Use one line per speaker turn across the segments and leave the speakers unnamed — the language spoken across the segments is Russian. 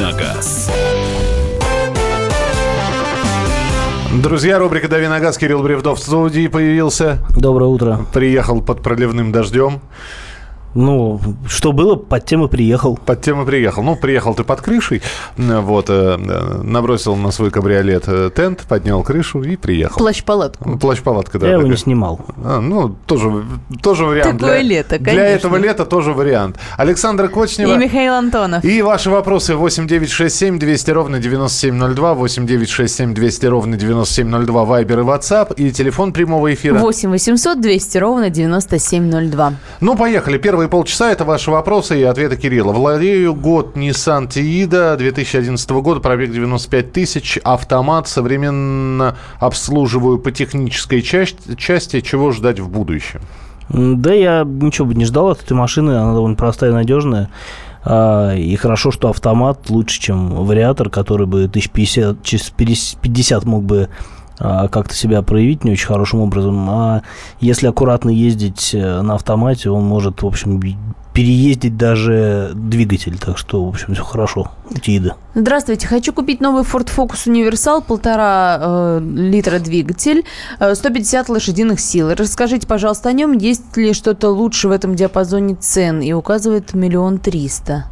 на газ».
Друзья, рубрика «Дави на газ». Кирилл Бревдов в студии появился.
Доброе утро.
Приехал под проливным дождем.
Ну, что было, под тем и приехал.
Под тем и приехал. Ну, приехал ты под крышей, вот, э, набросил на свой кабриолет э, тент, поднял крышу и приехал.
Плащ-палатку.
Плащ-палатка, да.
Я его
такая.
не снимал.
А, ну, тоже, тоже вариант.
Такое
для,
лето,
Для
конечно.
этого лета тоже вариант. Александра Кочнева.
И Михаил Антонов.
И ваши вопросы 8 9 6 7 200 ровно 9702, 8 9 6 7 200 ровно 9702, Вайбер и WhatsApp, и телефон прямого эфира.
8 800 200 ровно 9702.
Ну, поехали. Первые полчаса – это ваши вопросы и ответы Кирилла. Владею год Nissan Tiida 2011 года, пробег 95 тысяч, автомат, современно обслуживаю по технической части, части. Чего ждать в будущем?
Да я ничего бы не ждал от этой машины, она довольно простая и надежная. А, И хорошо, что автомат лучше, чем вариатор, который бы 1050, через 50 мог бы как-то себя проявить не очень хорошим образом. А если аккуратно ездить э, на автомате, он может, в общем, переездить даже двигатель. Так что, в общем, все хорошо. У Тиида.
Здравствуйте, хочу купить новый Ford Focus Универсал, полтора э, литра двигатель, э, 150 лошадиных сил. Расскажите, пожалуйста, о нем, есть ли что-то лучше в этом диапазоне цен? И указывает миллион триста.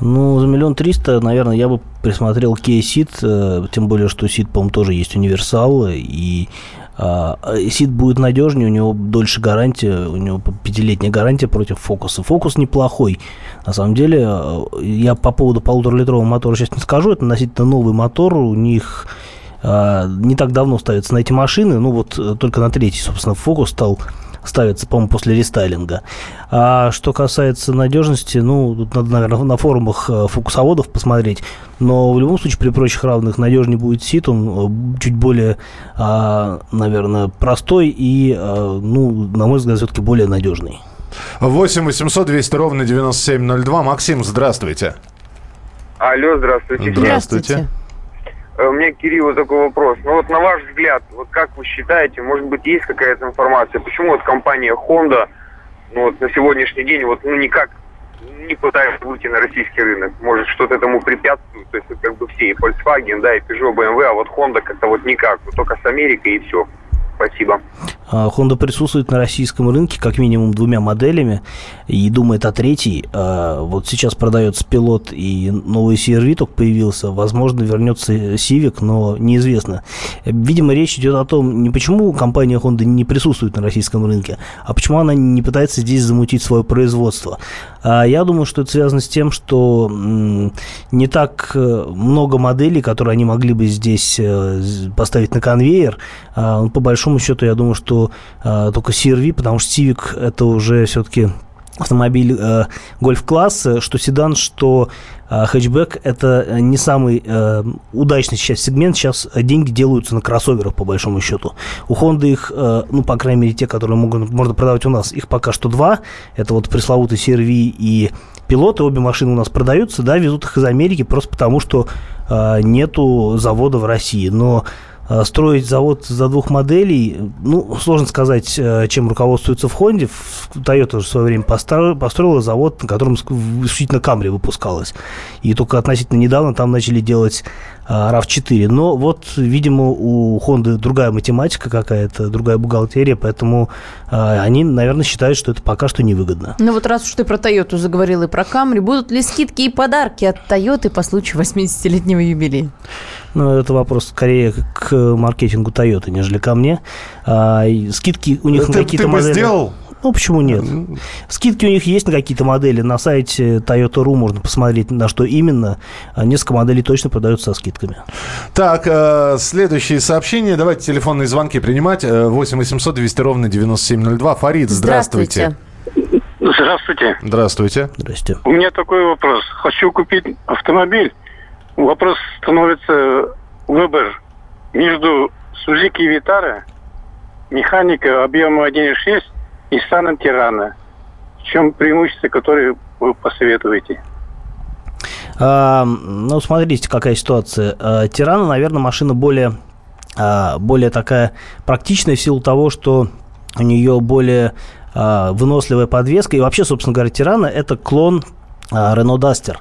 Ну, за миллион триста, наверное, я бы присмотрел Kia Ceed, э, тем более, что Ceed, по-моему, тоже есть универсал, и а, Ceed будет надежнее, у него дольше гарантия, у него пятилетняя гарантия против Фокуса. Фокус неплохой. На самом деле, э, я по поводу полуторалитрового мотора сейчас не скажу, это относительно новый мотор, у них а, не так давно ставятся на эти машины, ну вот э, только на третий, собственно, Фокус стал ставится, по-моему, после рестайлинга. А что касается надежности, ну, тут надо, наверное, на форумах э, фокусоводов посмотреть. Но в любом случае, при прочих равных, надежнее будет сит. Он э, чуть более, а, наверное, простой и, а, ну, на мой взгляд, все-таки более надежный.
8 800 200 ровно 9702. Максим, здравствуйте.
Алло, здравствуйте.
Здравствуйте.
Э, У меня к Кириллу такой вопрос. Ну вот на ваш взгляд, вот как вы считаете, может быть, есть какая-то информация, почему вот компания Honda, ну вот на сегодняшний день вот ну никак не пытается выйти на российский рынок? Может, что-то этому препятствует? То есть вот как бы все, и Volkswagen, да, и Peugeot, BMW, а вот Honda как-то вот никак, вот только с Америкой и все. Спасибо.
А, Honda присутствует на российском рынке как минимум двумя моделями и думает о третьей. А, Вот сейчас продается пилот и новый CR-V только появился. Возможно, вернется Civic, но неизвестно. Видимо, речь идет о том, не почему компания Honda не присутствует на российском рынке, а почему она не пытается здесь замутить свое производство. А Я думаю, что это связано с тем, что не так э, много моделей, которые они могли бы здесь э, поставить на конвейер. По большому счету, я думаю, что а, только CR-V, потому что Civic это уже все-таки автомобиль э, гольф-класса, что седан, что э, хэтчбэк, это не самый э, удачный сейчас сегмент. Сейчас деньги делаются на кроссоверах, по большому счету. У Honda их, э, ну, по крайней мере, те, которые могут, можно продавать у нас, их пока что два. Это вот пресловутый CR-V и пилоты. Обе машины у нас продаются, да, везут их из Америки просто потому, что э, нету завода в России. Но э, строить завод за двух моделей, ну, сложно сказать, э, чем руководствуется в Хонде. Toyota же в свое время постро- построила завод, на котором ск- исключительно Камри выпускалась. И только относительно недавно там начали делать э, RAV4. Но вот, видимо, у Honda другая математика какая-то, другая бухгалтерия, поэтому э, они, наверное, считают, что это пока что невыгодно.
Ну вот раз уж ты про Тойоту заговорил и про Камри, будут ли скидки и подарки от Тойоты по случаю 80-летнего юбилея?
Ну, это вопрос скорее к маркетингу Toyota, нежели ко мне. А, скидки у них
Ты,
на какие-то
ты бы
модели...
сделал?
Ну, почему нет? Скидки у них есть на какие-то модели. На сайте Toyota.ru можно посмотреть, на что именно. А Несколько моделей точно продаются со скидками.
Так, э, следующие сообщения. Давайте телефонные звонки принимать. Э, 8 800 200 ровно 9702. Фарид, здравствуйте.
Здравствуйте.
Здравствуйте.
Здрасте.
У меня такой вопрос. Хочу купить автомобиль. Вопрос становится выбор между Suzuki Vitara, механика объема 1.6 Станом Тирана. В чем преимущество, которое вы посоветуете?
А, ну, смотрите, какая ситуация. А, Тирана, наверное, машина более, а, более такая практичная в силу того, что у нее более а, выносливая подвеска. И вообще, собственно говоря, Тирана – это клон Renault Duster,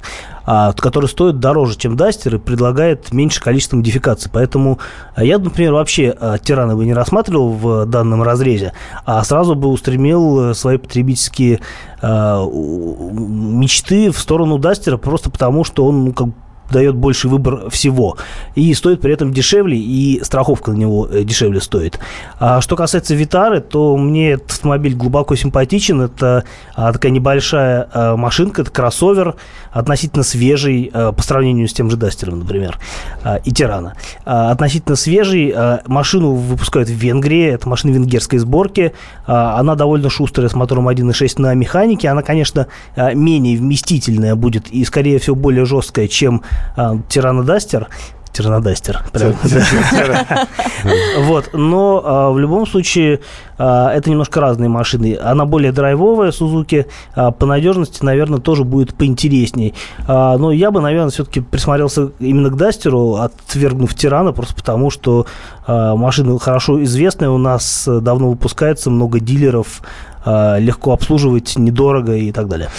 который стоит дороже, чем Duster и предлагает меньше количество модификаций. Поэтому я, например, вообще Тирана бы не рассматривал в данном разрезе, а сразу бы устремил свои потребительские мечты в сторону Дастера просто потому, что он ну, как дает больший выбор всего. И стоит при этом дешевле, и страховка на него э, дешевле стоит. А что касается Витары, то мне этот автомобиль глубоко симпатичен. Это а, такая небольшая а, машинка, это кроссовер, относительно свежий а, по сравнению с тем же Дастером, например, а, и Тирана. А, относительно свежий. Машину выпускают в Венгрии, это машина венгерской сборки. Она довольно шустрая, с мотором 1.6 на механике. Она, конечно, менее вместительная будет и, скорее всего, более жесткая, чем а, Тиранодастер, Тиранодастер. Вот, но а, в любом случае а, это немножко разные машины. Она более драйвовая, Сузуки, а, по надежности, наверное, тоже будет поинтересней. Но я бы, наверное, все-таки присмотрелся именно к Дастеру, отвергнув Тирана, просто потому что машина хорошо известная, у нас давно выпускается, много дилеров, легко обслуживать, недорого и так далее.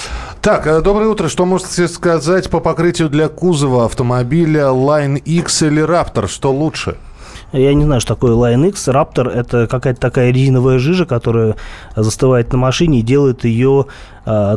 Так, э, доброе утро. Что можете сказать по покрытию для кузова автомобиля Line X или Raptor? Что лучше?
Я не знаю, что такое Line X. Raptor – это какая-то такая резиновая жижа, которая застывает на машине и делает ее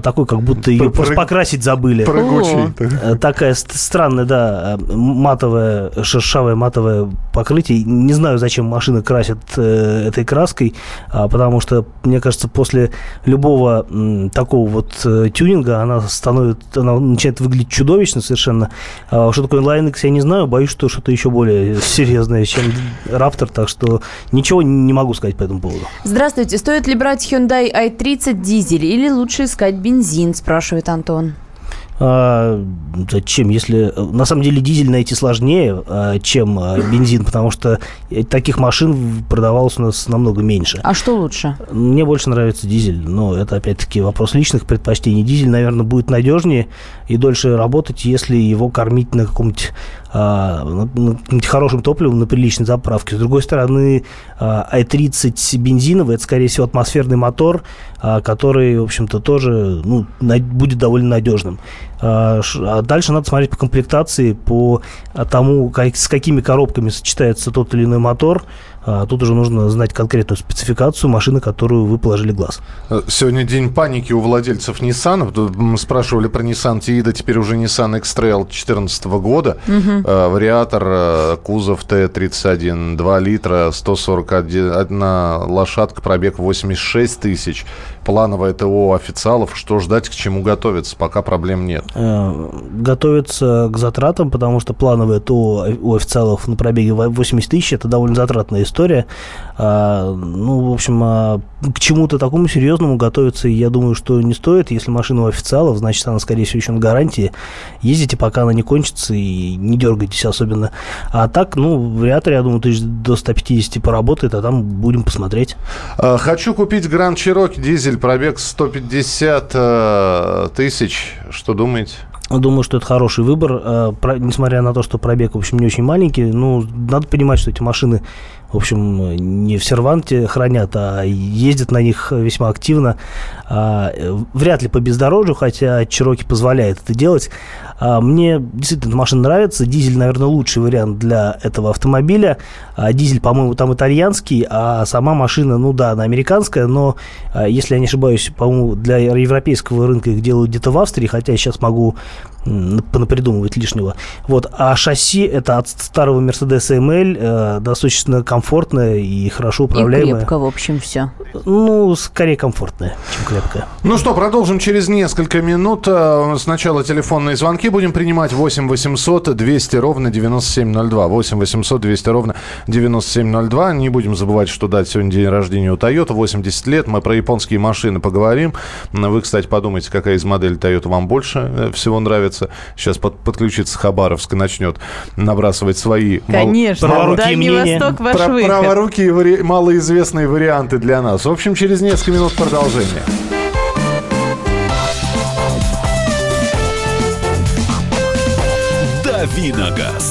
такой, как будто ее просто покрасить забыли.
Прыгучий.
Э, такая странная, да, матовая, шершавое матовое покрытие. Не знаю, зачем машины красят э, этой краской, а, потому что, мне кажется, после любого такого вот э, тюнинга она становится, она начинает выглядеть чудовищно совершенно. А, что такое Line X, я не знаю, боюсь, что что-то еще более серьезное, чем Raptor, так что ничего не могу сказать по этому поводу.
Здравствуйте, стоит ли брать Hyundai i30 дизель или лучше искать искать бензин, спрашивает Антон.
А, зачем, если на самом деле дизель найти сложнее, а, чем а, бензин, потому что таких машин продавалось у нас намного меньше.
А что лучше?
Мне больше нравится дизель, но это опять-таки вопрос личных предпочтений. Дизель, наверное, будет надежнее и дольше работать, если его кормить на каком-нибудь а, хорошим топливом на приличной заправке. С другой стороны, а, i30 бензиновый, это, скорее всего, атмосферный мотор, а, который, в общем-то, тоже ну, будет довольно надежным. А, а дальше надо смотреть по комплектации, по тому, как, с какими коробками сочетается тот или иной мотор. А тут уже нужно знать конкретную спецификацию машины, которую вы положили глаз.
Э, сегодня день паники у владельцев Nissan. Мы спрашивали про Nissan Tiida, теперь уже Nissan X-Trail 2014 года. Угу. Вариатор, э, кузов Т-31, 2 литра, 141 лошадка, пробег 86 тысяч. Плановое ТО официалов. Что ждать, к чему готовиться? Пока проблем нет.
Готовиться к затратам, потому что плановое ТО у официалов на пробеге 80 тысяч – это довольно затратная история. А, ну, в общем, а, к чему-то такому серьезному готовиться, я думаю, что не стоит. Если машина у официалов, значит, она, скорее всего, еще на гарантии. Ездите, пока она не кончится, и не дергайтесь особенно. А так, ну, в вариаторе, я думаю, тысяч до 150 поработает, а там будем посмотреть.
А, хочу купить Гранд Чироки дизель, пробег 150 э, тысяч. Что думаете?
Думаю, что это хороший выбор, э, несмотря на то, что пробег, в общем, не очень маленький. Ну, надо понимать, что эти машины, в общем, не в серванте хранят, а ездят на них весьма активно. А, вряд ли по бездорожью, хотя Чироки позволяет это делать. А, мне действительно эта машина нравится. Дизель, наверное, лучший вариант для этого автомобиля. А, дизель, по-моему, там итальянский, а сама машина, ну да, она американская, но, если я не ошибаюсь, по-моему, для европейского рынка их делают где-то в Австрии, хотя сейчас могу понапридумывать лишнего. Вот. А шасси это от старого Mercedes ML, э, достаточно комфортное и хорошо управляемое.
И крепко, в общем, все.
Ну, скорее комфортное, чем крепкое.
Ну что, продолжим через несколько минут. Э, сначала телефонные звонки будем принимать 8 800 200 ровно 9702. 8 800 200 ровно 9702. Не будем забывать, что дать сегодня день рождения у Toyota, 80 лет. Мы про японские машины поговорим. Вы, кстати, подумайте, какая из моделей Toyota вам больше э, всего нравится нравится. Сейчас под, подключится Хабаровск и начнет набрасывать свои...
Конечно, мал... Дальний мнения. Восток ваш Про, выход.
Праворукие и вари... малоизвестные варианты для нас. В общем, через несколько минут продолжение.
Давиногаз.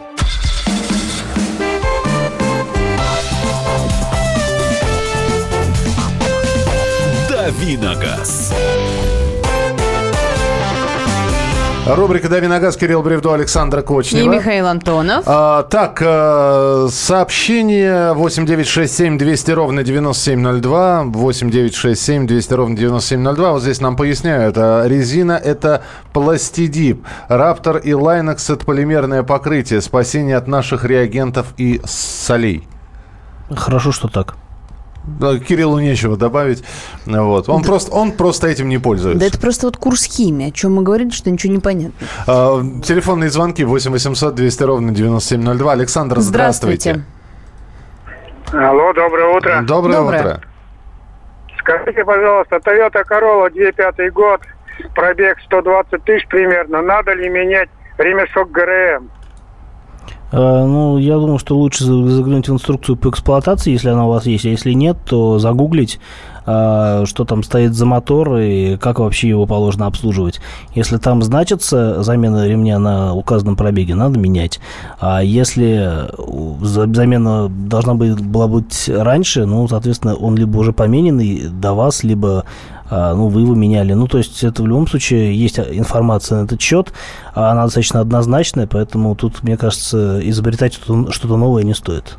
Давиногаз.
Рубрика «Дави на газ», Кирилл Бревдо, Александра Кочнева.
И Михаил Антонов.
А, так, э, сообщение 8967 200 ровно 9702, 8967 200 ровно 9702. Вот здесь нам поясняют, а резина это пластидип, Раптор и Лайнекс это полимерное покрытие, спасение от наших реагентов и солей.
Хорошо, что так.
Да, Кириллу нечего добавить. Вот. Он, просто, он просто этим не пользуется.
Да это просто вот курс химии, о чем мы говорили, что ничего не понятно.
А, телефонные звонки 8 800 200 ровно 9702. Александр, здравствуйте.
Алло, доброе утро.
Доброе,
Доброе.
утро.
Скажите, пожалуйста, Toyota Corolla 2005 год, пробег 120 тысяч примерно. Надо ли менять ремешок ГРМ?
Э, Ну, я думаю, что лучше за- заглянуть в инструкцию по эксплуатации, если она у вас есть. А если нет, то загуглить, э, что там стоит за мотор и как вообще его положено обслуживать. Если там значится замена ремня на указанном пробеге, надо менять. А если э, за- замена должна была быть раньше, ну, соответственно, он либо уже помененный до вас, либо а, ну, вы его меняли. Ну, то есть это в любом случае есть информация на этот счет, она достаточно однозначная, поэтому тут, мне кажется, изобретать что-то новое не стоит.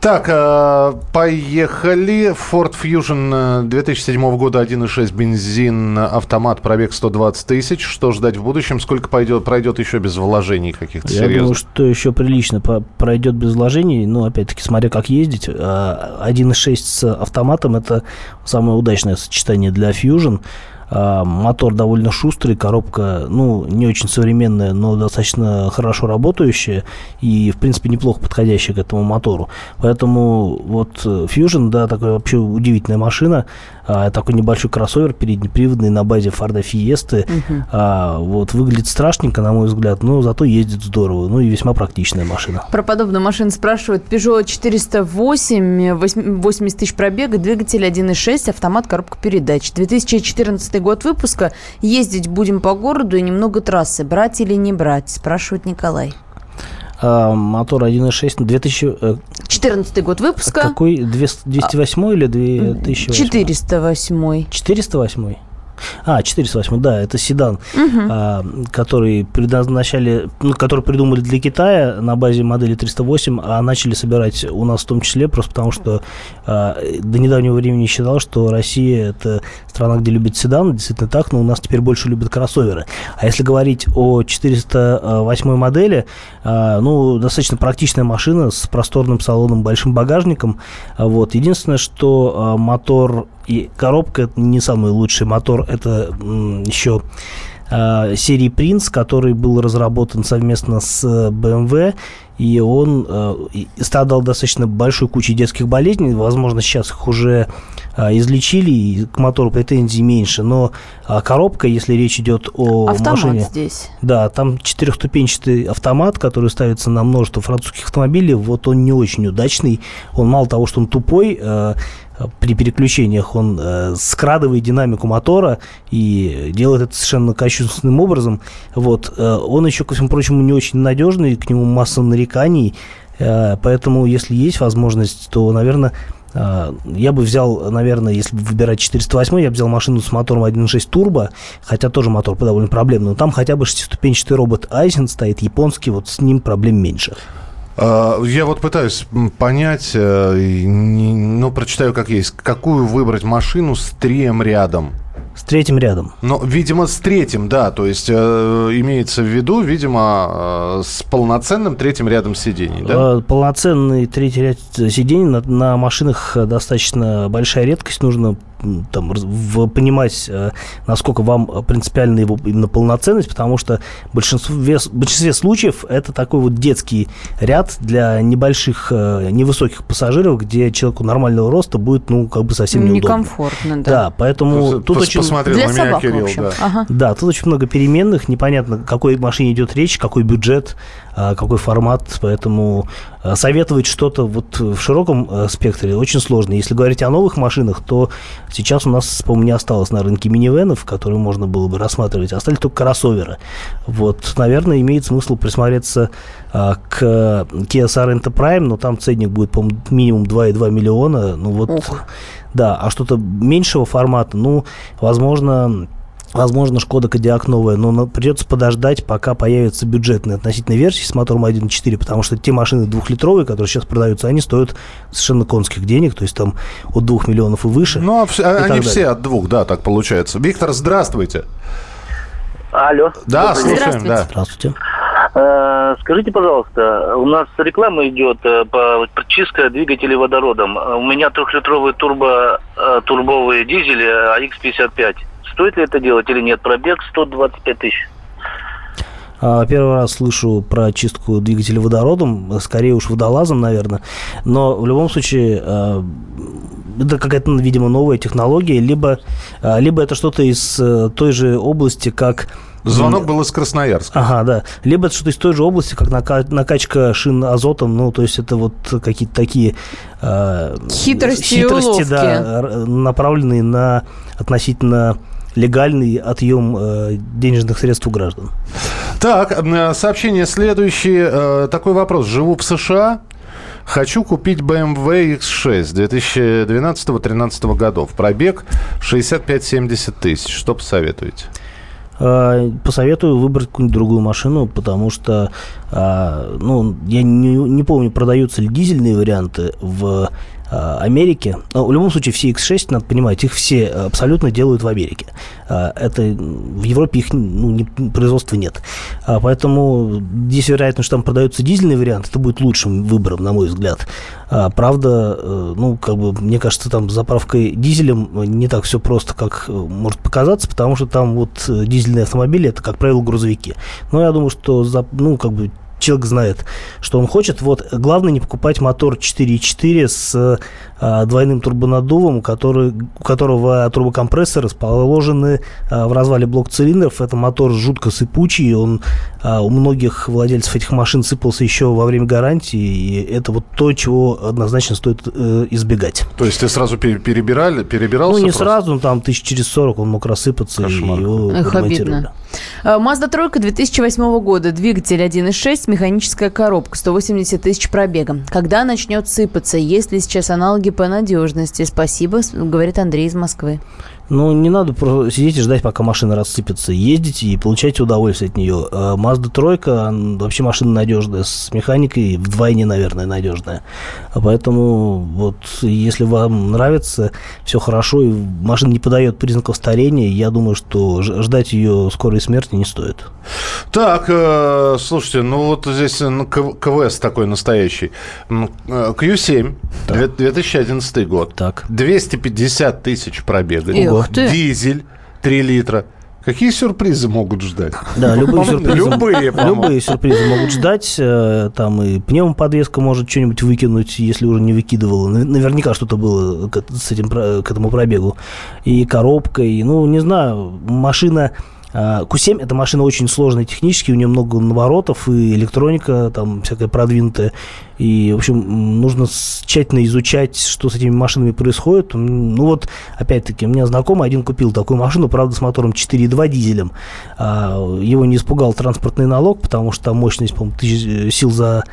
Так, э, поехали. Ford Fusion э, 2007 года 1.6 бензин, автомат, пробег 120 тысяч. Что ждать в будущем? Сколько пойдет, пройдет еще без вложений каких-то
Я думаю,
серьезных?
что еще прилично пройдет без вложений, но, опять-таки, смотря как ездить. А, 1.6 с автоматом – это самое удачное сочетание для Fusion. А, Мотор довольно шустрый, коробка, ну, не очень современная, но достаточно хорошо работающая и, в принципе, неплохо подходящая к этому мотору. Поэтому вот Fusion, да, такая вообще удивительная машина, а, такой небольшой кроссовер переднеприводный на базе Форда Фиесты. А, вот, выглядит страшненько, на мой взгляд, но зато ездит здорово, ну и весьма практичная машина.
Про подобную машину спрашивают. Peugeot 408, 80 тысяч пробега, двигатель 1.6, автомат, коробка передач. 2014 год выпуска. Ездить будем по городу и немного трассы. Брать или не брать? Спрашивает Николай.
А, мотор 1.6, 2000... э,
14 год выпуска.
какой? 200 208 или 2008?
408.
408? А, 408, да, это седан, а, который предназначали, ну, который придумали для Китая на базе модели 308, а начали собирать у нас в том числе, просто потому что а, до недавнего времени считал, что Россия это страна, где любят седаны, действительно так, но у нас теперь больше любят кроссоверы. А если говорить о 408 модели, а, ну, достаточно практичная машина с просторным салоном, большим багажником. А, Вот. Единственное, что а, мотор и коробка это не самый лучший мотор, это еще а, серии Prince, который был разработан совместно с э, BMW, и он э, страдал достаточно большой кучей детских болезней. Возможно, сейчас их уже а, излечили, и к мотору претензий меньше, но а, коробка, если речь идет о
Автомат
машине...
здесь.
Да, там четырехступенчатый автомат, который ставится на множество французских автомобилей. Вот он не очень удачный. Он мало того, что он тупой, э, при переключениях он э, скрадывает динамику мотора и делает это совершенно кощунственным образом. Вот. э, он еще, ко всему прочему, не очень надежный, к нему масса нареканий. Э, поэтому, если есть возможность, то, наверное, э, я бы взял, наверное, если бы выбирать 408, я бы взял машину с мотором 1.6 турбо, хотя тоже мотор довольно проблемный, но там хотя бы шестиступенчатый робот Айзен стоит, японский, вот с ним проблем меньше.
А, Я вот пытаюсь понять, э, ну, прочитаю как есть, какую выбрать машину с трием рядом.
С третьим рядом.
Ну, видимо, с третьим, да, то есть э, имеется в виду, видимо, э, с полноценным третьим рядом сидений, да?
Э, Полноценный третий ряд сидений на, на машинах э, достаточно большая редкость. Нужно там, в, понимать, э, насколько вам принципиальна его именно полноценность, потому что в большинстве, в большинстве случаев это такой вот детский ряд для небольших, э, невысоких пассажиров, где человеку нормального роста будет, ну, как бы совсем неудобно.
Некомфортно, да.
Да, поэтому тут очень...
Посмотрел
Для
на меня
собак,
Кирилл,
в общем.
да.
Ага.
Да, тут очень много переменных, непонятно, о какой машине идет речь, какой бюджет, какой формат, поэтому а, советовать что-то вот в широком а, спектре очень сложно. Если говорить о новых машинах, то сейчас у нас, по-моему, не осталось на рынке минивенов, которые можно было бы рассматривать, остались только кроссоверы. Вот, наверное, имеет смысл присмотреться а, к Kia Sorento Prime, но там ценник будет, по-моему, минимум 2,2 миллиона. Ну вот,
Ох.
да, а что-то меньшего формата, ну, возможно, Возможно, Шкода Кодиак новая, но придется подождать, пока появится бюджетная относительно версии с мотором 1.4, потому что те машины двухлитровые, которые сейчас продаются, они стоят совершенно конских денег, то есть там от 2 миллионов и выше.
Ну, а
и
а-
так
они
далее.
все от двух, да, так получается. Виктор, здравствуйте.
Алло.
Да, слушаем,
Здравствуйте.
да.
Здравствуйте.
Э, Скажите, пожалуйста, у нас реклама идет э, по чистка двигателей водородом. У меня трехлитровый турбо, э, турбовый дизель э, AX55. Стоит ли это делать или нет? Пробег 125 тысяч.
А, Первый раз слышу про чистку двигателя водородом, скорее уж водолазом, наверное. Но в любом случае э, это какая-то, видимо, новая технология, либо, э, либо это что-то из э, той же области, как...
Звонок был из Красноярска.
Ага, да. Либо это что-то из той же области, как нака- накачка шин азотом, ну, то есть это вот какие-то такие... э,
Хитрости и уловки.
да, направленные на относительно легальный отъем э, денежных средств у граждан.
Так, э, сообщение следующее. Э, Такой вопрос. Живу в США. Хочу купить BMW X6 2012-2013 годов. Пробег 65-70 тысяч. Что посоветуете?
Э, Посоветую выбрать какую-нибудь другую машину, потому что, а, ну, я не, не помню, продаются ли дизельные варианты в а, Америке. Но в любом случае, все X6, надо понимать, их все абсолютно делают в Америке. А, Это в Европе их ну, не- производства нет. А, Поэтому здесь вероятность, что там продаются дизельные варианты, это будет лучшим выбором, на мой взгляд. А, Правда, э, ну, как бы, мне кажется, там с заправкой дизелем не так все просто, как э, может показаться, потому что там вот э, дизельные автомобили, это, как правило, грузовики. Но я думаю, что, за- ну, как бы, человек знает, что он хочет. Вот главное не покупать мотор 4.4 с а, двойным турбонаддувом, который, у которого турбокомпрессоры расположены а, в развале блок цилиндров. Это мотор жутко сыпучий, он а, у многих владельцев этих машин сыпался еще во время гарантии, и это вот то, чего однозначно стоит э, избегать.
То есть ты сразу пере- перебирали, перебирался?
ну, не
просто?
сразу, но там тысяч через 40 он мог рассыпаться,
Кошмар.
и его
Эх, обидно. Э, Mazda тройка 2008 года, двигатель 1.6, механическая коробка, 180 тысяч пробега. Когда начнет сыпаться? Есть ли сейчас аналоги по надежности? Спасибо, говорит Андрей из Москвы.
Ну, не надо просто сидеть и ждать, пока машина рассыпется. Ездите и получайте удовольствие от нее. Mazda тройка, она вообще машина надежная, с механикой вдвойне, наверное, надежная. А Поэтому вот если вам нравится, все хорошо, и машина не подает признаков старения, я думаю, что ждать ее скорой смерти не стоит.
Так, э, слушайте, ну вот здесь э, ну, КВС такой настоящий. М, э, Q7, две- 2011 год.
Так.
250 тысяч пробега.
Эх ты.
Дизель 3 литра. Какие сюрпризы могут ждать?
Да, любые сюрпризы,
Любые,
любые сюрпризы могут ждать. Э, Там и пневмоподвеска может что-нибудь выкинуть, если уже не выкидывала. Нав- Наверняка что-то было с этим, к этому пробегу. И коробка, и, ну, не знаю, машина... а, Q7 это машина очень сложная технически, у нее много наворотов и электроника там всякая продвинутая. И, в общем, нужно тщательно изучать, что с этими машинами происходит. Ну вот, опять-таки, у меня знакомый один купил такую машину, правда, с мотором 4.2 дизелем. А, Его не испугал транспортный налог, потому что мощность, по-моему, э, сил за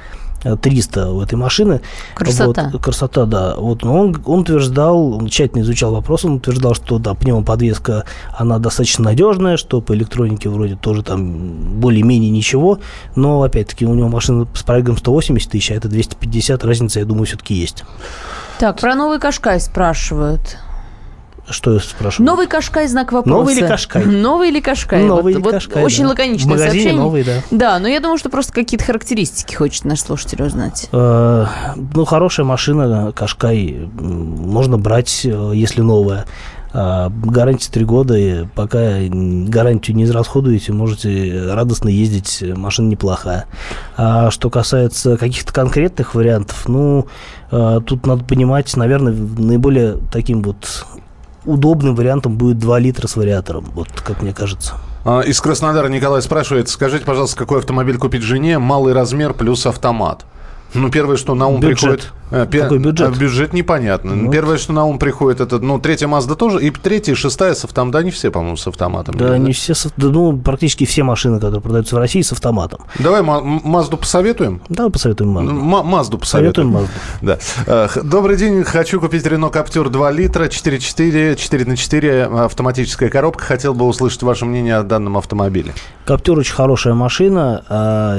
300 у этой машины.
Красота.
Вот, красота, да. Вот, но он, он утверждал, он тщательно изучал вопрос, он утверждал, что да, пневмоподвеска, она достаточно надежная, что по электронике вроде тоже там более-менее ничего, но, опять-таки, у него машина с пробегом 180 тысяч, а это 250, разница, я думаю, все-таки есть.
Так, про новый Кашкай спрашивают.
Что я спрашиваю?
Новый Кашкай, знак вопроса.
Новый или Кашкай?
Новый или Кашкай?
Новый
Вот-
или
вот
Кашкай,
Очень
да.
лаконичное
В магазине
сообщение.
новый, да.
Да, но я думаю, что просто какие-то характеристики хочет наш слушатель узнать.
Э, Ну, хорошая машина, Кашкай, можно брать, э, если новая. А, гарантия 3 года, и пока гарантию не израсходуете, можете радостно ездить, машина неплохая. А что касается каких-то конкретных вариантов, ну, а, тут надо понимать, наверное, наиболее таким вот удобным вариантом будет 2 литра с вариатором, вот как мне кажется.
А, из Краснодара Николай спрашивает, скажите, пожалуйста, какой автомобиль купить жене, малый размер плюс автомат? Ну, первое, что на ум
Бюджет.
приходит... э, пе-
Какой бюджет?
а, Бюджет непонятно.
Ну.
Первое, что на ум приходит, это, ну, третья Мазда тоже, и третья, и шестая с автоматом. Да, не все, по-моему, с автоматом.
Да, не все, с- да, ну, практически все машины, которые продаются в России, с автоматом.
Давай Мазду посоветуем?
Да, посоветуем Мазду.
М- Мазду посоветуем.
Советуем Мазду.
Да. Э, Добрый день. Хочу купить Renault Captur 2 литра, 4.4, 4 на 4, автоматическая коробка. Хотел бы услышать ваше мнение о данном автомобиле.
Каптюр очень хорошая машина, а,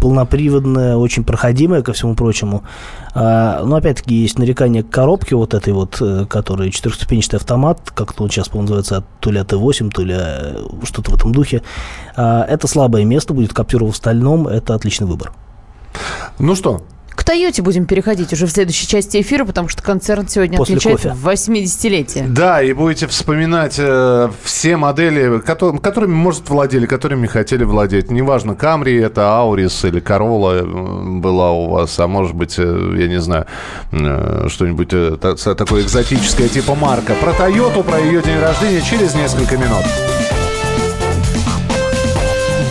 полноприводная, очень проходимая, ко всему прочему. А, но опять-таки есть нарекания к коробке вот этой вот, э, которая четырехступенчатый автомат, как он сейчас, по-моему, называется, то ли АТ-8, то ли э, что-то в этом духе. А, это слабое место, будет Каптюр в стальном, это отличный выбор.
Ну что,
К Тойоте будем переходить уже в следующей части эфира, потому что концерн сегодня
После
отмечает
кофе.
80-летие.
Да, и будете вспоминать э, все модели, кото- которыми, может, владели, которыми хотели владеть. Неважно, Камри это, Аурис или Корола была у вас, а может быть, э, я не знаю, э, что-нибудь э, та- та- такое экзотическое типа марка. Про Тойоту, про ее день рождения через несколько минут.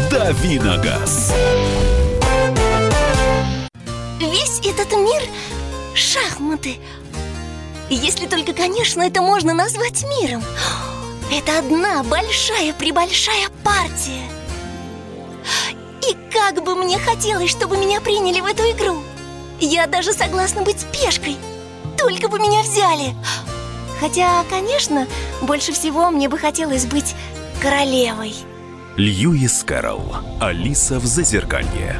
Давиногаз.
Конечно, это можно назвать миром. Это одна большая-пребольшая партия. И как бы мне хотелось, чтобы меня приняли в эту игру. Я даже согласна быть пешкой. Только бы меня взяли. Хотя, конечно, больше всего мне бы хотелось быть королевой.
Льюис Кэрролл. Алиса в Зазеркалье.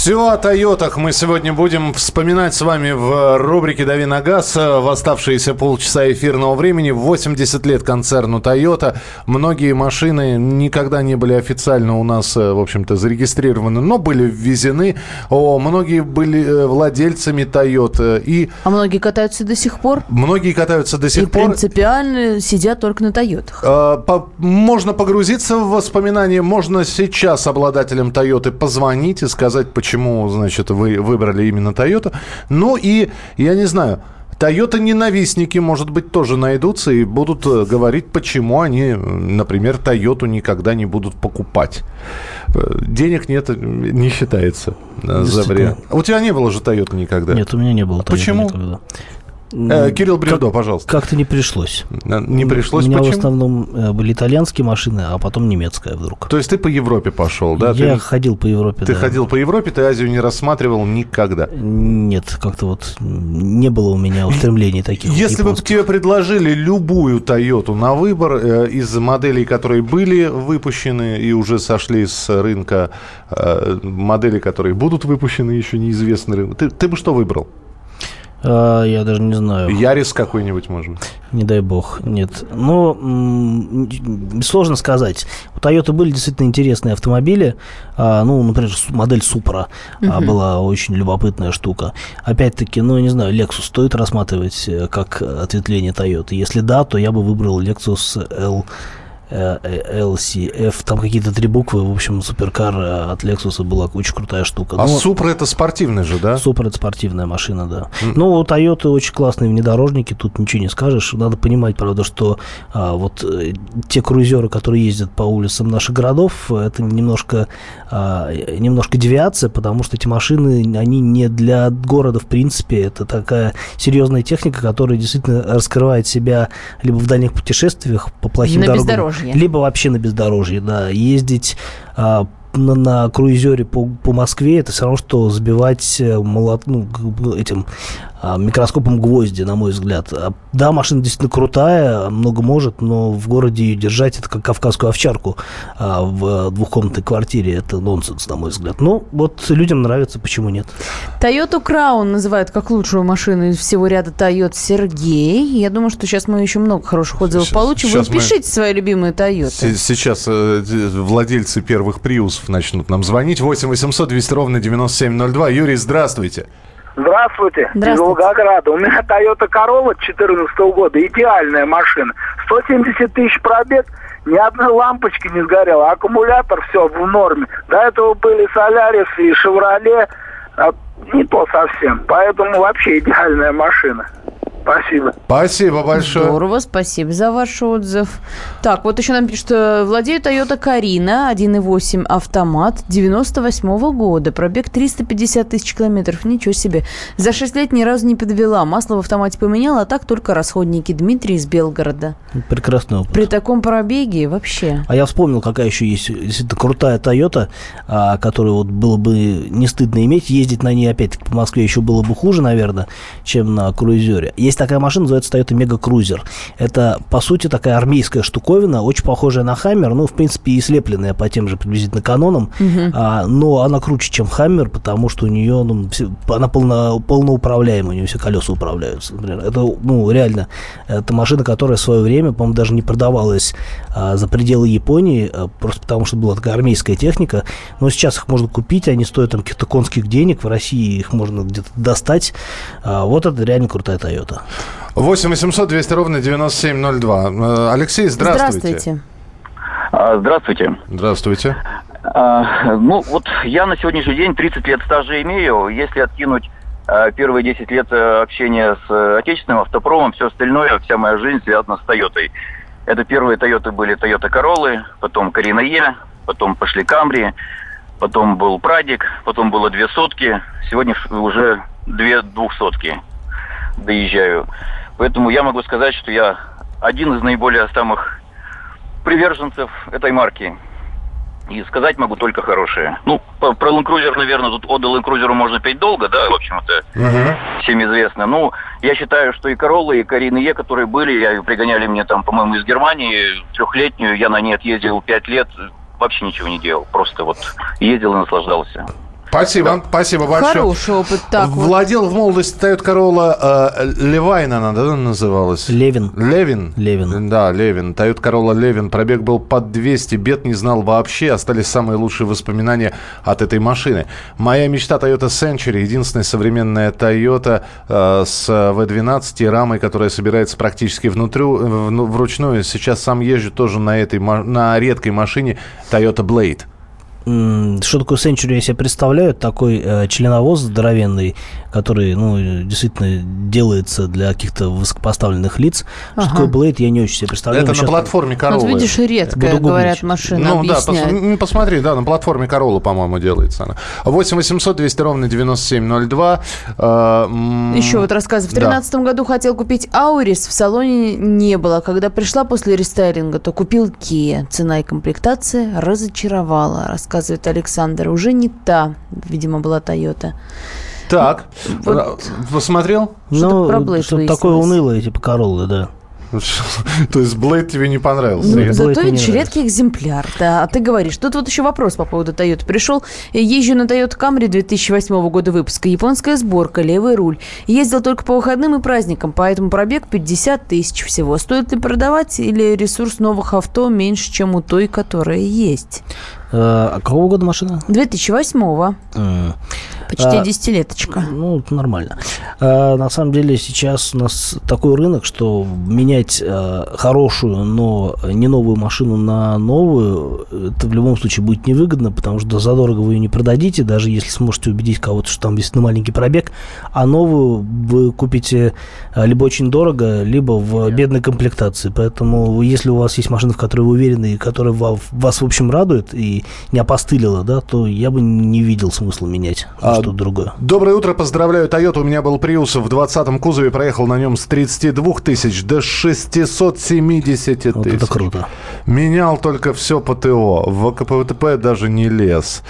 Все о Тойотах мы сегодня будем вспоминать с вами в рубрике «Дави на газ» в оставшиеся полчаса эфирного времени. 80 лет концерну Тойота. Многие машины никогда не были официально у нас, э, в общем-то, зарегистрированы, но были ввезены. О, многие были э, владельцами Тойота. И
А многие катаются до сих пор.
многие катаются до
И
сих пор.
принципиально сидят только на Тойотах.
Э, по- Можно погрузиться в воспоминания, можно сейчас обладателям Тойоты позвонить и сказать, почему, значит, вы выбрали именно Тойоту. Ну и, я не знаю, Тойота ненавистники, может быть, тоже найдутся и будут э, говорить, почему они, например, Тойоту никогда не будут покупать. Э, Денег нет, э, не считается за время. У тебя не было же Тойоты никогда?
Нет, у меня не было. Toyota
Почему?
никогда.
Э, Кирилл Бревдо,
Как-
пожалуйста.
Как-то не пришлось.
Не пришлось,
У меня в
почему?
основном э, были итальянские машины, а потом немецкая вдруг.
То есть ты по Европе пошел, да?
Я
Ты-
ходил по Европе.
Ты
да.
ходил по Европе, ты Азию не рассматривал никогда.
Нет, как-то вот не было у меня устремлений таких.
Если бы тебе предложили любую Тойоту на выбор э, из моделей, которые были выпущены и уже сошли с рынка, э, модели, которые будут выпущены, еще неизвестны ты бы что выбрал?
А, я даже не знаю.
Ярис какой-нибудь, может быть?
Не дай бог, нет. Но м, сложно сказать. У Toyota были действительно интересные автомобили. А, ну, например, модель Supra а,
Мгм.
была очень любопытная штука. Опять-таки, ну, я не знаю, Lexus стоит рассматривать э, как ответвление Toyota. Если да, то я бы выбрал Lexus L э, э, LCF, там какие-то три буквы, в общем, суперкар э, от Lexus была очень крутая штука.
А
Ну,
Супра это спортивный же, да?
Супер это спортивная машина, да. Ну, у Toyota очень классные внедорожники, тут ничего не скажешь. Надо понимать, правда, что а, вот э, те крузеры, которые ездят по улицам наших городов, это немножко, а, немножко девиация, потому что эти машины, они не для города, в принципе. Это такая серьезная техника, которая действительно раскрывает себя либо в дальних путешествиях по плохим
На
дорогам,
бездорожье.
либо вообще на бездорожье, да. Ездить а, на, на круизере по, по Москве это все равно, что сбивать э, молот, ну, этим микроскопом гвозди, на мой взгляд. А, Да, машина действительно крутая, много может, но в городе ее держать это как кавказскую овчарку а, в двухкомнатной квартире. Это нонсенс, на мой взгляд. Ну, вот людям нравится, почему нет.
Toyota Crown называют как лучшую машину из всего ряда Toyota Сергей. Я думаю, что сейчас мы еще много хороших отзывов
Сейчас-
получим. Вы
сейчас мы-
пишите свои любимые Toyota.
Се- Сейчас э, владельцы первых приусов начнут нам звонить. 8 800 200 ровно 9702. Юрий, здравствуйте.
Здравствуйте.
Здравствуйте.
Из Волгограда. У меня Toyota Corolla 2014 года. Идеальная машина. 170 тысяч пробег. Ни одной лампочки не сгорела. Аккумулятор все в норме. До этого были Солярис и Шевроле. А не то совсем. Поэтому вообще идеальная машина. Спасибо.
Спасибо большое.
Здорово, спасибо за ваш отзыв. Так, вот еще нам пишут, что владею Toyota Карина 1.8 автомат 98 года. Пробег 350 тысяч километров. Ничего себе. За 6 лет ни разу не подвела. Масло в автомате поменяла, а так только расходники. Дмитрий из Белгорода.
Прекрасный опыт.
При таком пробеге вообще.
А я вспомнил, какая еще есть действительно крутая Toyota, а, которую вот было бы не стыдно иметь. Ездить на ней, опять-таки, по Москве еще было бы хуже, наверное, чем на круизере. Есть такая машина, называется Toyota Mega Cruiser. Это, по сути, такая армейская штуковина, очень похожая на Хаммер, ну, в принципе, и слепленная по тем же приблизительно канонам, А, но она круче, чем Хаммер, потому что у нее, ну, все- она полно, полноуправляемая, у нее все колеса управляются. Например. Это, ну, реально, это машина, которая в свое время, по-моему, даже не продавалась а, за пределы Японии, а, просто потому что была такая армейская техника. Но сейчас их можно купить, они стоят там каких-то конских денег, в России их можно где-то достать. А, вот это реально крутая Toyota.
8 800 200 ровно 9702. Э, Алексей, здравствуйте.
Здравствуйте.
А, Здравствуйте.
Здравствуйте.
А, Ну, вот я на сегодняшний день 30 лет стажа имею. Если откинуть а, первые 10 лет э, общения с э, отечественным автопромом, все остальное, вся моя жизнь связана с Тойотой. Это первые Тойоты были Тойота Короллы, потом Карина Е, потом пошли Камри, потом был Прадик, потом было две сотки, сегодня уже две двухсотки доезжаю. Поэтому я могу сказать, что я один из наиболее самых приверженцев этой марки. И сказать могу только хорошее. Ну, про Land Cruiser, наверное, тут о Land Cruiser можно петь долго, да, в общем, это всем известно. Ну, я считаю, что и Королла, и Карины Е, которые были, я, пригоняли мне там, по-моему, из Германии, трехлетнюю, я на ней отъездил пять лет, вообще ничего не делал, просто вот ездил и наслаждался.
Спасибо, спасибо большое.
Хороший опыт. Так, вот.
Владел в молодости Toyota Corolla э, Левайн она, да, называлась?
Левин.
Левин?
Левин.
Да, Левин. Toyota Corolla Левин. Пробег был под 200, бед не знал вообще. Остались самые лучшие воспоминания от этой машины. Моя мечта Toyota Century. Единственная современная Toyota э, с V12 и рамой, которая собирается практически внутрю, вну- вручную. Сейчас сам езжу тоже на этой ма- на редкой машине Toyota Blade.
Что такое Century, я себе представляю, такой э, членовоз здоровенный, который, ну, действительно делается для каких-то высокопоставленных лиц. Что
Ага.
такое Blade, я не очень себе представляю.
Это
но
на платформе Corolla.
Вот видишь,
гуглить.
говорят, машина,
Ну да,
объясняют.
пос- посмотри, да, на платформе Corolla, по-моему, делается она. 8 800 200 ровно 9702. Э, м,
Еще вот рассказываю. В
да.
2013 году хотел купить Аурис, в салоне не было. Когда пришла после рестайлинга, то купил Kia. Цена и комплектация разочаровала, рассказывает Александр. Уже не та, видимо, была Toyota.
Так,
Вот.
посмотрел?
Что-то про
Ну,
Blade
что-то такое унылое, типа Короллы, да.
То есть Blade тебе не понравился?
Ну, зато ведь редкий экземпляр, да. А ты говоришь, тут вот еще вопрос по поводу Toyota пришел. Езжу на Toyota Camry 2008 года выпуска. Японская сборка, левый руль. Ездил только по выходным и праздникам, поэтому пробег 50 тысяч всего. Стоит ли продавать или ресурс новых авто меньше, чем у той, которая есть?
Э, А какого года машина?
2008-го.
М.
Почти
А,
десятилеточка.
Ну, это нормально. А, на самом деле сейчас у нас такой рынок, что менять а, хорошую, но не новую машину на новую, это в любом случае будет невыгодно, потому что задорого вы ее не продадите, даже если сможете убедить кого-то, что там есть маленький пробег, а новую вы купите а, либо очень дорого, либо в бедной комплектации. Поэтому если у вас есть машина, в которой вы уверены, и которая ва- вас, в общем, радует и не опостылила, да, то я бы не видел смысла менять.
А,
что-то другое.
Доброе утро, поздравляю Toyota. У меня был Prius в 20-м кузове, проехал на нем с 32 тысяч до 670 тысяч.
Вот это круто.
Менял только все по ТО. В КПВТП даже не лез.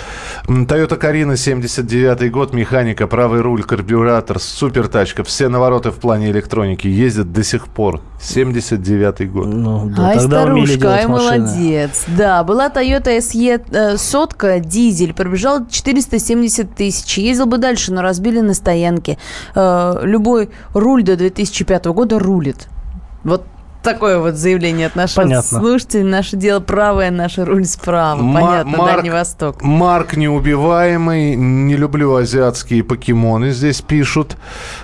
Toyota Карина, 79 год, механика, правый руль, карбюратор, супер тачка. Все навороты в плане электроники ездят до сих пор. 79 год.
Ну,
ай, старушка, ай, молодец. Да, была Toyota SE э, сотка, дизель, пробежал 470 тысяч. Ездил бы дальше, но разбили на стоянке. Э, любой руль до 2005 года рулит. Вот такое вот заявление от нашего
Понятно.
слушателя. Наше дело правое, наш руль справа.
Ма-
Понятно,
Марк-
Дальний Восток.
Марк неубиваемый. Не люблю азиатские покемоны, здесь пишут.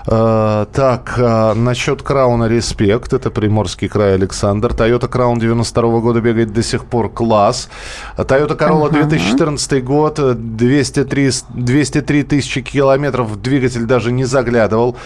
Э, так, э, насчет Крауна респект. Это Приморский край Александр. Toyota Краун 92 года бегает до сих пор. Класс. Toyota Corolla
Ага.
2014 год. э, 203, с- 203 тысячи километров. Двигатель даже не заглядывал.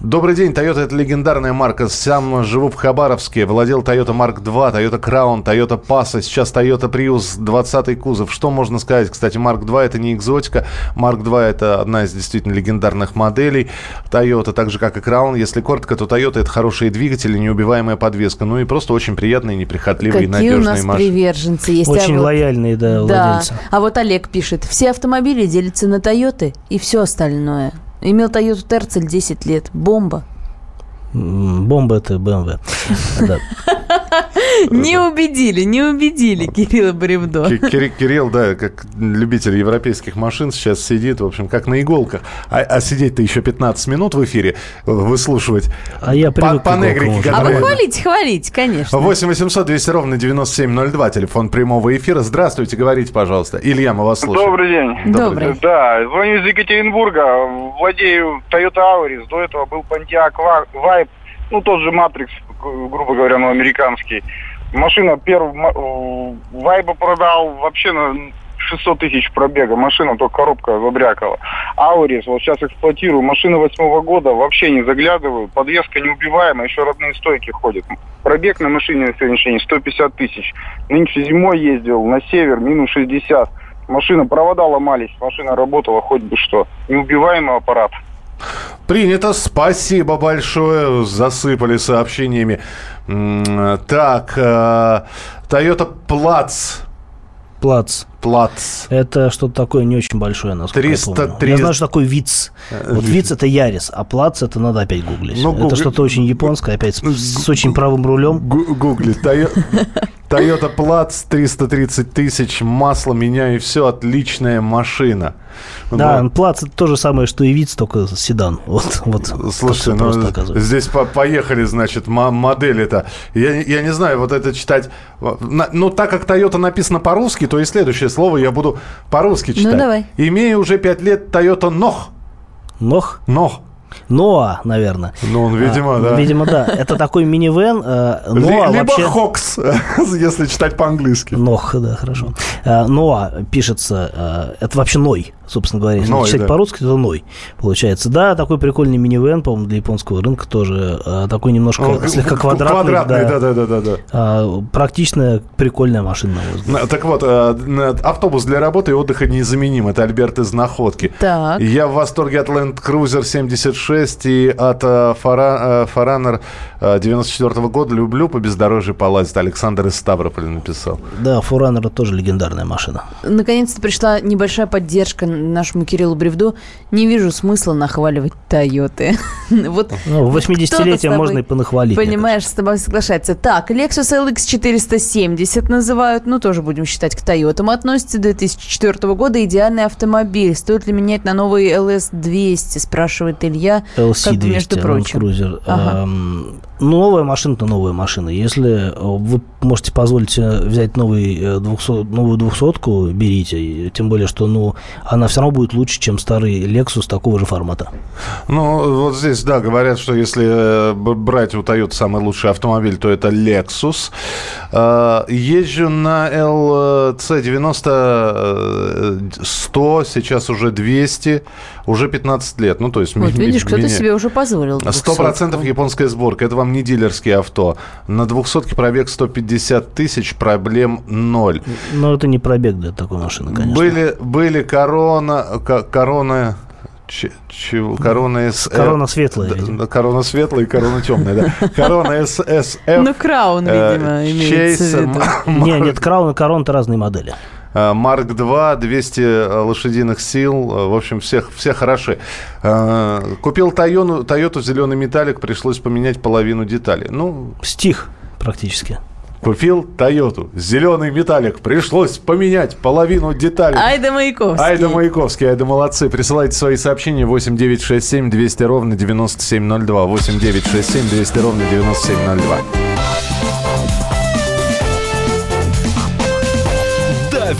Добрый день. Toyota это легендарная марка. Сам живу в Хабаровске. Владел Toyota Mark II, Toyota Crown, Toyota Passa. Сейчас Toyota Prius 20 кузов. Что можно сказать? Кстати, Mark II это не экзотика. Mark II это одна из действительно легендарных моделей Toyota, так же как и Crown. Если коротко, то Toyota это хорошие двигатели, неубиваемая подвеска. Ну и просто очень приятные, неприхотливые и
Какие у
надежные
нас
машины.
приверженцы есть.
Очень
А вот-
лояльные, да,
Да.
владельцы.
А вот Олег пишет, все автомобили делятся на Тойоты и все остальное. Имел Тойоту Терцель 10 лет. Бомба.
Бомба это BMW.
Не убедили, не убедили Кирилла Бревдо.
Ки- Кири- Кирилл, да, как любитель европейских машин, сейчас сидит, в общем, как на иголках. А, а сидеть-то еще 15 минут в эфире, э, выслушивать.
А я
по, по негрике,
уже.
А вы хвалите, хвалите, конечно.
8 800 200 ровно 9702, телефон прямого эфира. Здравствуйте, говорите, пожалуйста. Илья, мы вас слушаем.
Добрый день.
Добрый день.
Да, звоню из Екатеринбурга. Владею Toyota Auris. До этого был Pontiac Vibe. Ну, тот же Matrix, грубо говоря, но американский. Машина первый Vibe продал вообще на 600 тысяч пробега. Машина только коробка забрякала. Auris, вот сейчас эксплуатирую. Машина восьмого года, вообще не заглядываю. Подвеска неубиваемая, еще родные стойки ходят. Пробег на машине на сегодняшний день 150 тысяч. Нынче зимой ездил на север, минус 60. Машина, провода ломались, машина работала хоть бы что. Неубиваемый аппарат.
Принято. Спасибо большое. Засыпали сообщениями. Так, э, Toyota Плац.
Плац.
Плац.
Это что-то такое не очень большое, насколько
300,
я помню.
300.
Я знаю, что такое ВИЦ.
Э,
Вот ВИЦ это Ярис, а Плац это надо опять гуглить.
Ну,
это
гугли-
что-то очень японское, опять с, с очень правым рулем.
Гу- Гугли. Toyota Плац 330 тысяч, масло меняю, и все, отличная машина.
Да,
Ну,
Плац это то же самое, что и ВИЦ, только седан. Вот, вот.
Слушайте,
просто
ну,
оказывается.
здесь по- поехали, значит, мо- модель это. Я, не- я не знаю, вот это читать. На- Ну, так как Toyota написано по-русски, то и следующее слово я буду по-русски
Ну,
читать.
давай.
Имею уже пять лет Toyota Нох.
Нох?
Нох.
Ноа, наверное.
Ну, он, видимо,
А,
да.
Видимо, да. Это такой минивэн. э, Ноа
Либо
вообще...
Хокс, если читать по-английски.
Нох, да, хорошо. Э, Ноа пишется, э, это вообще Ной, собственно говоря. Если
Ной,
читать
да.
по-русски, то Ной получается. Да, такой прикольный минивэн, по-моему, для японского рынка тоже. э, Такой немножко
О,
слегка квадратный.
Квадратный, да-да-да-да.
А, Практичная, прикольная машина, на мой взгляд.
На- Так вот, на- автобус для работы и отдыха незаменим. Это Альберт из Находки.
Так.
Я в восторге от Land Cruiser 76 и от э, 94 года. Люблю по бездорожью полазить. Александр из Ставрополя написал.
Да, Фуранер тоже легендарная машина.
Наконец-то пришла небольшая поддержка нашему Кириллу Бревду. Не вижу смысла нахваливать Тойоты. Вот
Ну, в 80-летие
кто-то с тобой,
можно и понахвалить.
Понимаешь, с тобой соглашается. Так, Lexus LX 470 называют, ну, тоже будем считать к Тойотам. Относится 2004 года. Идеальный автомобиль. Стоит ли менять на новый LS 200, спрашивает Илья.
LC
Как бы,
200,
между прочим.
Cruiser.
Ага.
Ну, новая машина, то новая машина. Если э, вы можете позволить себе взять новый, э, 200, новую двухсотку, берите. Тем более, что ну, она все равно будет лучше, чем старый Lexus такого же формата.
Ну, вот здесь, да, говорят, что если э, брать у Toyota самый лучший автомобиль, то это Lexus. Э, Езжу на LC 90 100, сейчас уже 200, уже 15 лет. Ну, то есть...
Вот видишь, кто-то себе уже позволил.
Сто процентов японская сборка. Это вам не дилерские авто. На двухсотке пробег 150 тысяч, проблем ноль.
Но это не пробег для такой машины, конечно.
Были, были корона, ко- корона Ч- чего? Корона СР.
Корона светлая,
Да,
видимо.
корона светлая и корона темная, да. Корона ССФ.
Ну, краун, видимо, имеется в виду.
Не, нет, краун и корон это разные модели.
Марк 2, 200 лошадиных сил. э, В общем, всех, все хороши. Э, Купил Тойону, Тойоту зеленый металлик, пришлось поменять половину деталей. Ну,
Стих практически.
купил Тойоту зеленый металлик, пришлось поменять половину деталей.
Айда Маяковский.
Айда Маяковский, Айда молодцы. Присылайте свои сообщения 8967 200 ровно 9702. 8967 200 ровно 9702.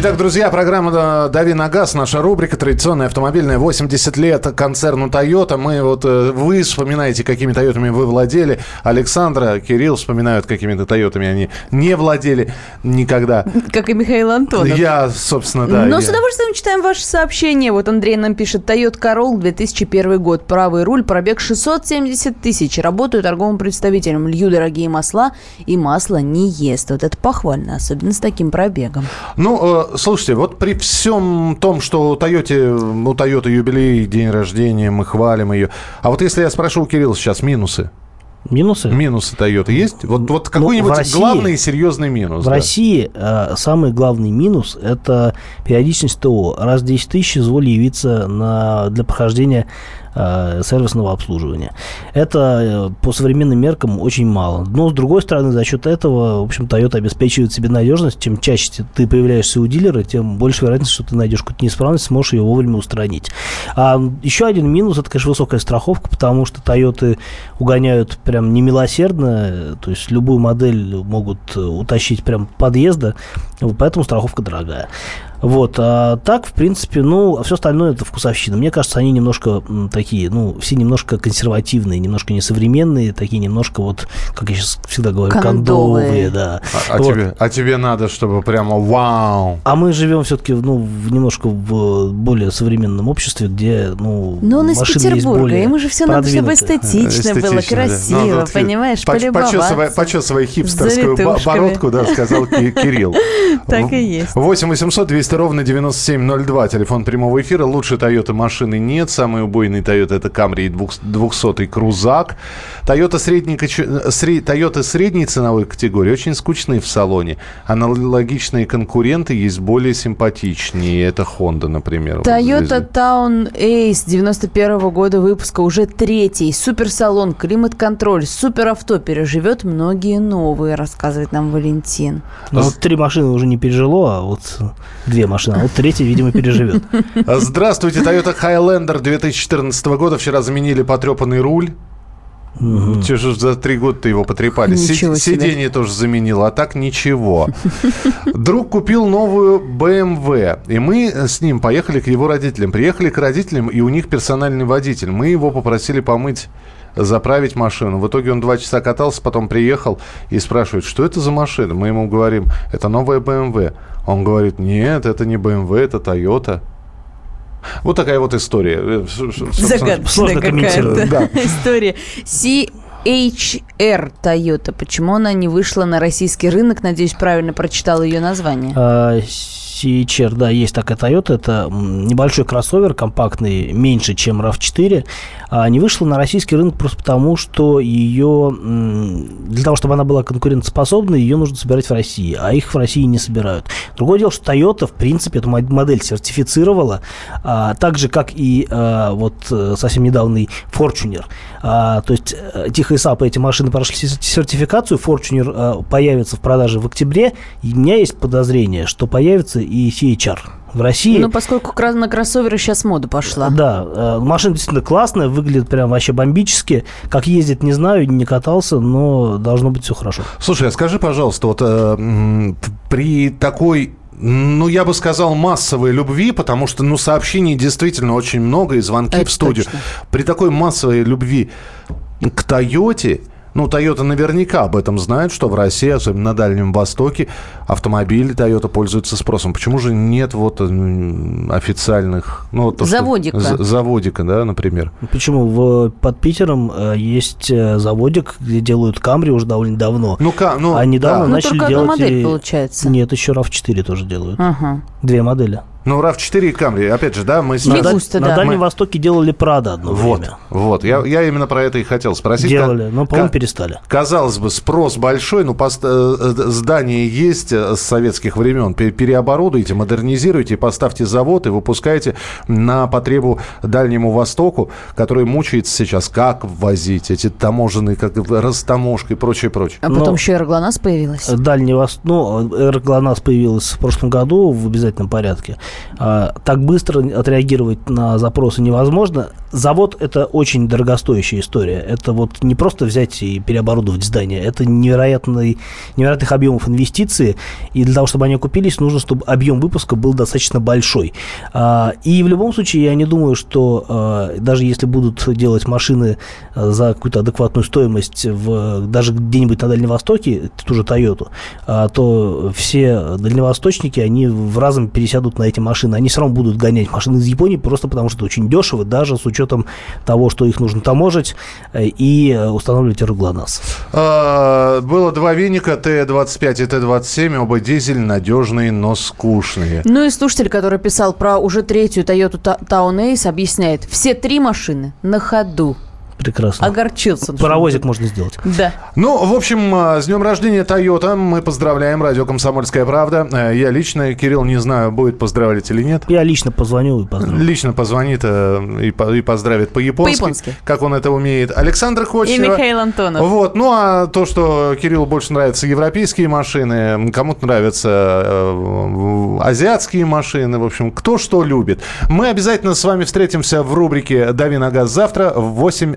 Итак, друзья, программа «Дави на газ», наша рубрика традиционная автомобильная, 80 лет концерну Toyota. Мы вот, э, вы вспоминаете, какими Тойотами вы владели. Александра, Кирилл вспоминают, какими-то Тойотами они не владели никогда.
Как и Михаил Антонов.
Я, собственно, да.
Но
я-
с удовольствием читаем ваши сообщения. Вот Андрей нам пишет. Toyota Corolla 2001 год. Правый руль. Пробег 670 тысяч. Работаю торговым представителем. Лью дорогие масла. И масло не ест. Вот это похвально. Особенно с таким пробегом.
Ну, э, слушайте, вот при всем том, что у Тойоте, у Тойоты юбилей, день рождения, мы хвалим ее. А вот если я спрошу у Кирилла сейчас минусы?
Минусы?
Минусы Тойоты есть? Вот, вот какой-нибудь
Ну, России-
главный и серьезный минус.
В
да.
России э, самый главный минус – это периодичность ТО. Раз в 10 тысяч изволь явиться на, для прохождения сервисного обслуживания. Это э, по современным меркам очень мало. Но, с другой стороны, за счет этого, в общем, Toyota обеспечивает себе надежность. Чем чаще ты появляешься у дилера, тем больше вероятность, что ты найдешь какую-то неисправность, сможешь ее вовремя устранить. А еще один минус – это, конечно, высокая страховка, потому что Toyota угоняют прям немилосердно, э, то есть любую модель могут э, утащить прям подъезда, поэтому страховка дорогая. Вот, а так, в принципе, ну, а все остальное это вкусовщина. Мне кажется, они немножко такие, ну, все немножко консервативные, немножко несовременные, такие немножко вот, как я сейчас всегда говорю,
Кондовые.
кондовые, да.
А, а
Вот.
тебе, а тебе надо, чтобы прямо вау.
А мы живем все-таки, ну, в немножко в более современном обществе, где, ну,
Но он из
машины есть
Петербурга.
более
Ему же все надо, чтобы
продвинутые.
эстетично, было,
Эстетично, да.
красиво,
Ну, тут
понимаешь,
поч-
полюбоваться.
Почесывая, почесывая хипстерскую бородку, да, сказал Ки- Кирилл.
Так и есть.
8 800 200 ровно 9702. Телефон прямого эфира. Лучше Toyota машины нет. Самый убойный Toyota это Camry и 200 Крузак. Toyota, средней, сре- Toyota средней ценовой категории очень скучные в салоне. Аналогичные конкуренты есть более симпатичнее. Это Honda, например. Вот
Toyota
здесь.
Town Ace 91 года выпуска, уже третий. Суперсалон, климат-контроль, суперавто переживет многие новые, рассказывает нам Валентин.
Ну, вот три машины уже не пережило, а вот две машины, а вот третья, видимо, переживет.
Здравствуйте, Toyota Highlander 2014 года. Вчера заменили потрепанный руль. Че же за три года-то его потрепали.
Ничего
Си-. Сиденье тоже заменил, а так ничего. Друг купил новую BMW, и мы с ним поехали к его родителям. Приехали к родителям, и у них персональный водитель. Мы его попросили помыть заправить машину. В итоге он два часа катался, потом приехал и спрашивает, что это за машина? Мы ему говорим, это новая BMW. Он говорит, нет, это не BMW, это Toyota. Вот такая вот история. Э,
Загадочная какая-то
Да.
история. CHR Toyota. Почему она не вышла на российский рынок? Надеюсь, правильно прочитал ее название.
CHR, да, есть такая Toyota. Это небольшой кроссовер, компактный, меньше, чем RAV4. А не вышла на российский рынок просто потому, что ее... Для того, чтобы она была конкурентоспособной, ее нужно собирать в России, а их в России не собирают. Другое дело, что Toyota, в принципе, эту модель сертифицировала, а, так же, как и а, вот э, совсем недавний Fortuner. То есть э, тихой сапой эти машины прошли сертификацию, Fortuner а, появится в продаже в октябре, и у меня есть подозрение, что появится и C-HR в России.
Ну, поскольку на кроссоверы сейчас мода пошла.
Да, э, машина действительно классная, выглядит прям вообще бомбически. Как ездит, не знаю, не катался, но должно быть все хорошо.
Слушай, а скажи, пожалуйста, вот э, при такой ну, я бы сказал, массовой любви, потому что, ну, сообщений действительно очень много и звонки Это в студию. Точно. При такой массовой любви к Тойоте, ну, Toyota наверняка об этом знает, что в России, особенно на Дальнем Востоке, автомобили Toyota пользуются спросом. Почему же нет вот официальных... Ну,
то, заводика.
Что, заводика, да, например.
Почему? В, под Питером э, есть э, заводик, где делают Камри уже довольно давно.
Ну, ну
а недавно да. начали
ну, только
делать...
модель, получается.
Нет, еще RAV4 тоже делают.
Ага.
Две модели.
Ну, RAV4 и Camry, опять же, да, мы...
На, густо, на да. Дальнем мы... Востоке делали Прада одно
вот,
время.
Вот, я, я именно про это и хотел спросить.
Делали, но, по-моему, перестали.
Казалось бы, спрос большой, ну, пост, э, э, здание есть э, с советских времен, переоборудуйте, модернизируйте, поставьте завод и выпускайте на потребу Дальнему Востоку, который мучается сейчас, как ввозить эти таможенные, как растаможка и прочее, прочее.
А потом но, еще Эроглонас появилась.
Дальний Восток, ну, Эроглонас появилась в прошлом году в обязательном порядке. А, так быстро отреагировать на запросы невозможно. Завод – это очень дорогостоящая история. Это вот не просто взять и переоборудовать здание. Это невероятный, невероятных объемов инвестиций. И для того, чтобы они окупились, нужно, чтобы объем выпуска был достаточно большой. А, и в любом случае, я не думаю, что а, даже если будут делать машины за какую-то адекватную стоимость в, даже где-нибудь на Дальнем Востоке, ту же Toyota, то все дальневосточники, они в разом пересядут на эти машины машины, они все равно будут гонять машины из Японии просто потому, что это очень дешево, даже с учетом того, что их нужно таможить э, и э, устанавливать РГЛОНАСС.
А, было два веника, Т-25 и Т-27, оба дизель, надежные, но скучные.
Ну и слушатель, который писал про уже третью Toyota Town Ace, объясняет, все три машины на ходу.
Прекрасно.
Огорчился.
Паровозик можно сделать.
Да.
Ну, в общем, а, с днем рождения Toyota мы поздравляем радио «Комсомольская правда». Э, я лично, Кирилл, не знаю, будет поздравлять или нет.
Я лично позвоню и поздравлю.
Лично позвонит э, и, поздравит по-японски. По-японски. Как он это умеет. Александр Ходчева.
И Михаил Антонов.
Вот. Ну, а то, что Кириллу больше нравятся европейские машины, кому-то нравятся э, азиатские машины, в общем, кто что любит. Мы обязательно с вами встретимся в рубрике «Дави на газ» завтра в 8